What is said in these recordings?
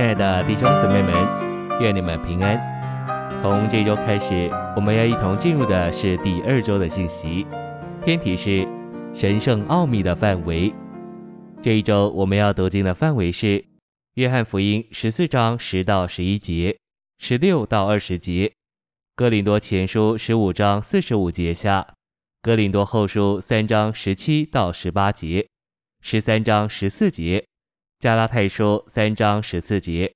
亲爱的弟兄姊妹们，愿你们平安。从这周开始，我们要一同进入的是第二周的信息，篇题是神圣奥秘的范围。这一周我们要读经的范围是《约翰福音》十四章十到十一节，十六到二十节，《哥林多前书》十五章四十五节下，《哥林多后书》三章十七到十八节，十三章十四节。加拉太书三章十四节。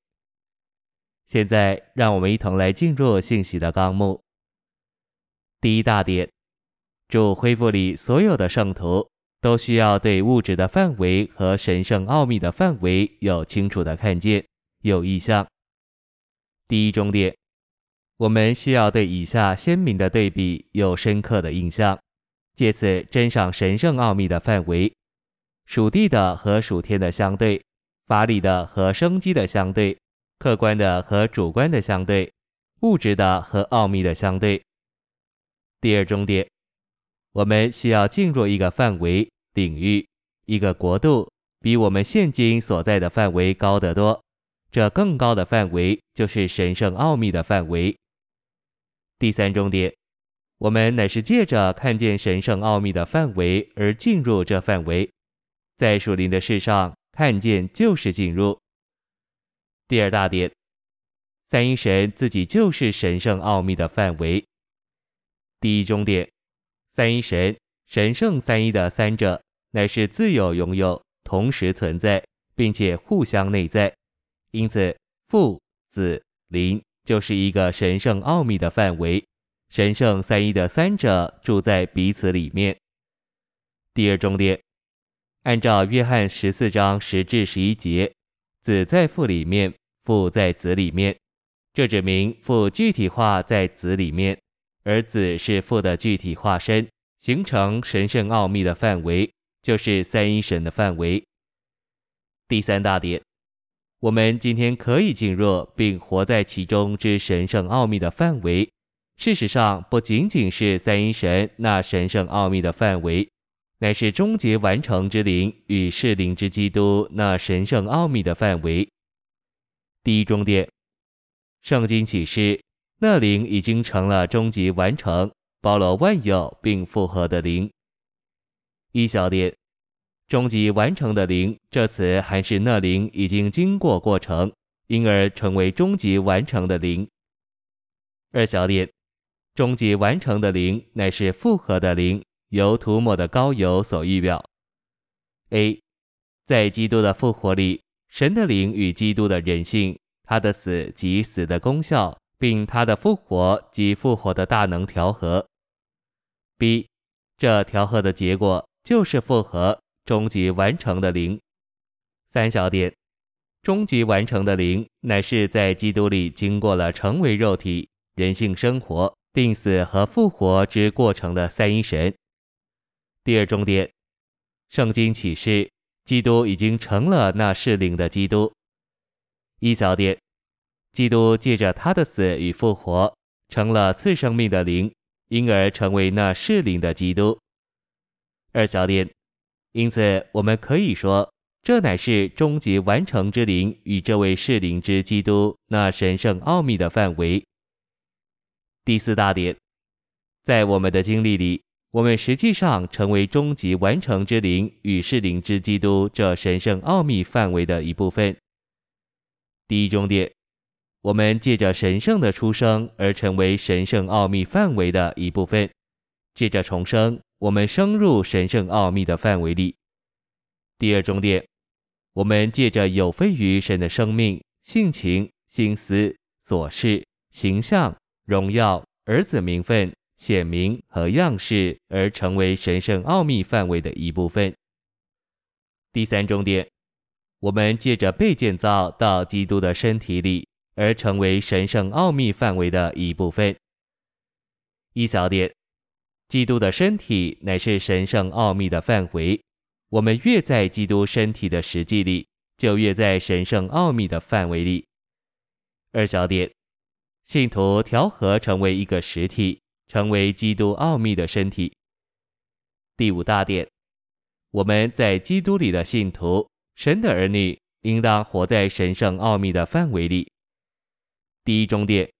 现在，让我们一同来进入信息的纲目。第一大点，主恢复里所有的圣徒都需要对物质的范围和神圣奥秘的范围有清楚的看见，有意象。第一中点，我们需要对以下鲜明的对比有深刻的印象，借此珍赏神圣奥秘的范围，属地的和属天的相对。法理的和生机的相对，客观的和主观的相对，物质的和奥秘的相对。第二重点，我们需要进入一个范围领域，一个国度，比我们现今所在的范围高得多。这更高的范围就是神圣奥秘的范围。第三重点，我们乃是借着看见神圣奥秘的范围而进入这范围，在属灵的事上。看见就是进入。第二大点，三一神自己就是神圣奥秘的范围。第一中点，三一神神圣三一的三者乃是自有拥有，同时存在，并且互相内在。因此，父、子、灵就是一个神圣奥秘的范围。神圣三一的三者住在彼此里面。第二重点。按照约翰十四章十至十一节，子在父里面，父在子里面，这指明父具体化在子里面，而子是父的具体化身，形成神圣奥秘的范围，就是三一神的范围。第三大点，我们今天可以进入并活在其中之神圣奥秘的范围，事实上不仅仅是三一神那神圣奥秘的范围。乃是终极完成之灵与适灵之基督那神圣奥秘的范围。第一重点，圣经启示那灵已经成了终极完成，包罗万有并复合的灵。一小点，终极完成的灵这词还是那灵已经经过过程，因而成为终极完成的灵。二小点，终极完成的灵乃是复合的灵。由涂抹的膏油所预表。A，在基督的复活里，神的灵与基督的人性，他的死及死的功效，并他的复活及复活的大能调和。B，这调和的结果就是复合，终极完成的灵。三小点，终极完成的灵乃是在基督里经过了成为肉体、人性生活、病死和复活之过程的三一神。第二重点，圣经启示，基督已经成了那适灵的基督。一小点，基督借着他的死与复活，成了赐生命的灵，因而成为那适灵的基督。二小点，因此我们可以说，这乃是终极完成之灵与这位适灵之基督那神圣奥秘的范围。第四大点，在我们的经历里。我们实际上成为终极完成之灵与是灵之基督这神圣奥秘范围的一部分。第一重点，我们借着神圣的出生而成为神圣奥秘范围的一部分；借着重生，我们升入神圣奥秘的范围里。第二重点，我们借着有非于神的生命、性情、心思、所事、形象、荣耀、儿子名分。显明和样式而成为神圣奥秘范围的一部分。第三重点，我们借着被建造到基督的身体里而成为神圣奥秘范围的一部分。一小点，基督的身体乃是神圣奥秘的范围。我们越在基督身体的实际里，就越在神圣奥秘的范围里。二小点，信徒调和成为一个实体。成为基督奥秘的身体。第五大点，我们在基督里的信徒，神的儿女，应当活在神圣奥秘的范围里。第一重点，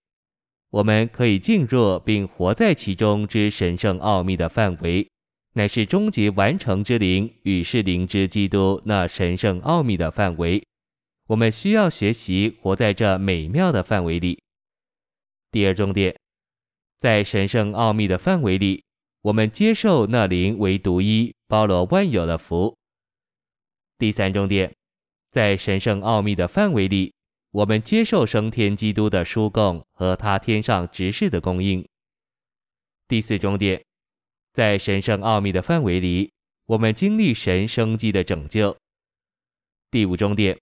我们可以进入并活在其中之神圣奥秘的范围，乃是终极完成之灵与是灵之基督那神圣奥秘的范围。我们需要学习活在这美妙的范围里。第二重点，在神圣奥秘的范围里，我们接受那灵为独一、包罗万有的福。第三重点，在神圣奥秘的范围里，我们接受升天基督的书供和他天上执事的供应。第四重点，在神圣奥秘的范围里，我们经历神生机的拯救。第五重点。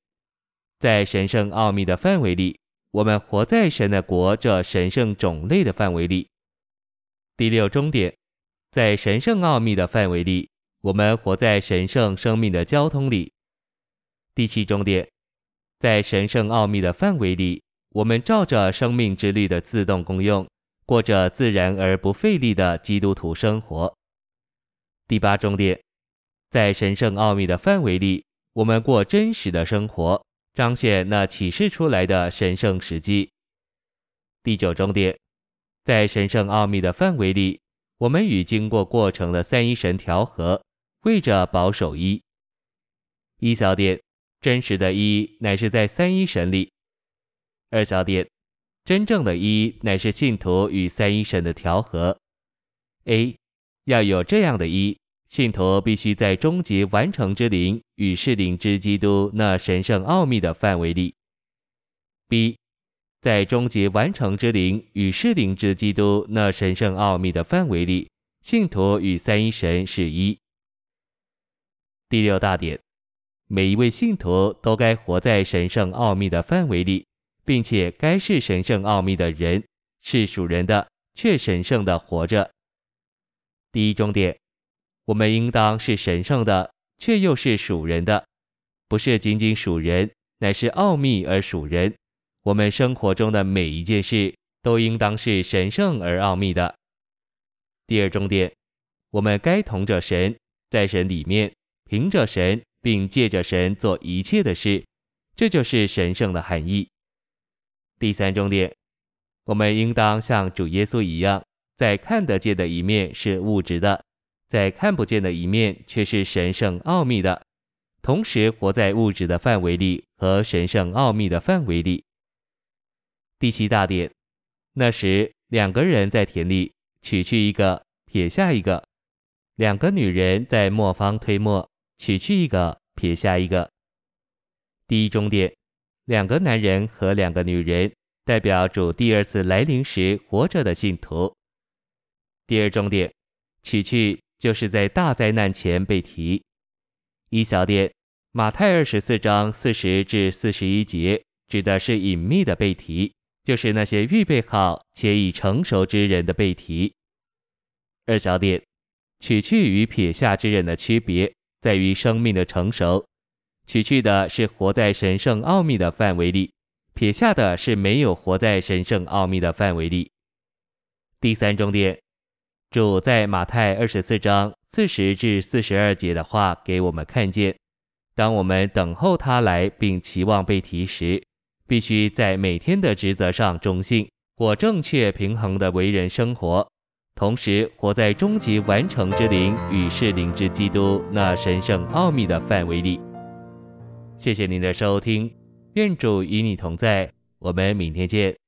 在神圣奥秘的范围里，我们活在神的国这神圣种类的范围里。第六终点，在神圣奥秘的范围里，我们活在神圣生命的交通里。第七终点，在神圣奥秘的范围里，我们照着生命之律的自动功用，过着自然而不费力的基督徒生活。第八终点，在神圣奥秘的范围里，我们过真实的生活。彰显那启示出来的神圣实际。第九重点，在神圣奥秘的范围里，我们与经过过程的三一神调和，为着保守一。一小点，真实的一乃是在三一神里。二小点，真正的一乃是信徒与三一神的调和。A，要有这样的一。信徒必须在终极完成之灵与是灵之基督那神圣奥秘的范围里。B，在终极完成之灵与是灵之基督那神圣奥秘的范围里，信徒与三一神是一。第六大点，每一位信徒都该活在神圣奥秘的范围里，并且该是神圣奥秘的人，是属人的，却神圣的活着。第一重点。我们应当是神圣的，却又是属人的，不是仅仅属人，乃是奥秘而属人。我们生活中的每一件事都应当是神圣而奥秘的。第二重点，我们该同着神，在神里面，凭着神，并借着神做一切的事，这就是神圣的含义。第三重点，我们应当像主耶稣一样，在看得见的一面是物质的。在看不见的一面却是神圣奥秘的，同时活在物质的范围里和神圣奥秘的范围里。第七大点，那时两个人在田里，取去一个，撇下一个；两个女人在磨坊推磨，取去一个，撇下一个。第一终点，两个男人和两个女人代表主第二次来临时活着的信徒。第二终点，取去。就是在大灾难前被提。一小点，马太二十四章四十至四十一节指的是隐秘的被提，就是那些预备好且已成熟之人的被提。二小点，取去与撇下之人的区别在于生命的成熟，取去的是活在神圣奥秘的范围里，撇下的是没有活在神圣奥秘的范围里。第三重点。主在马太二十四章四十至四十二节的话给我们看见：当我们等候他来并期望被提时，必须在每天的职责上忠信，过正确平衡的为人生活，同时活在终极完成之灵与是灵之基督那神圣奥秘的范围里。谢谢您的收听，愿主与你同在，我们明天见。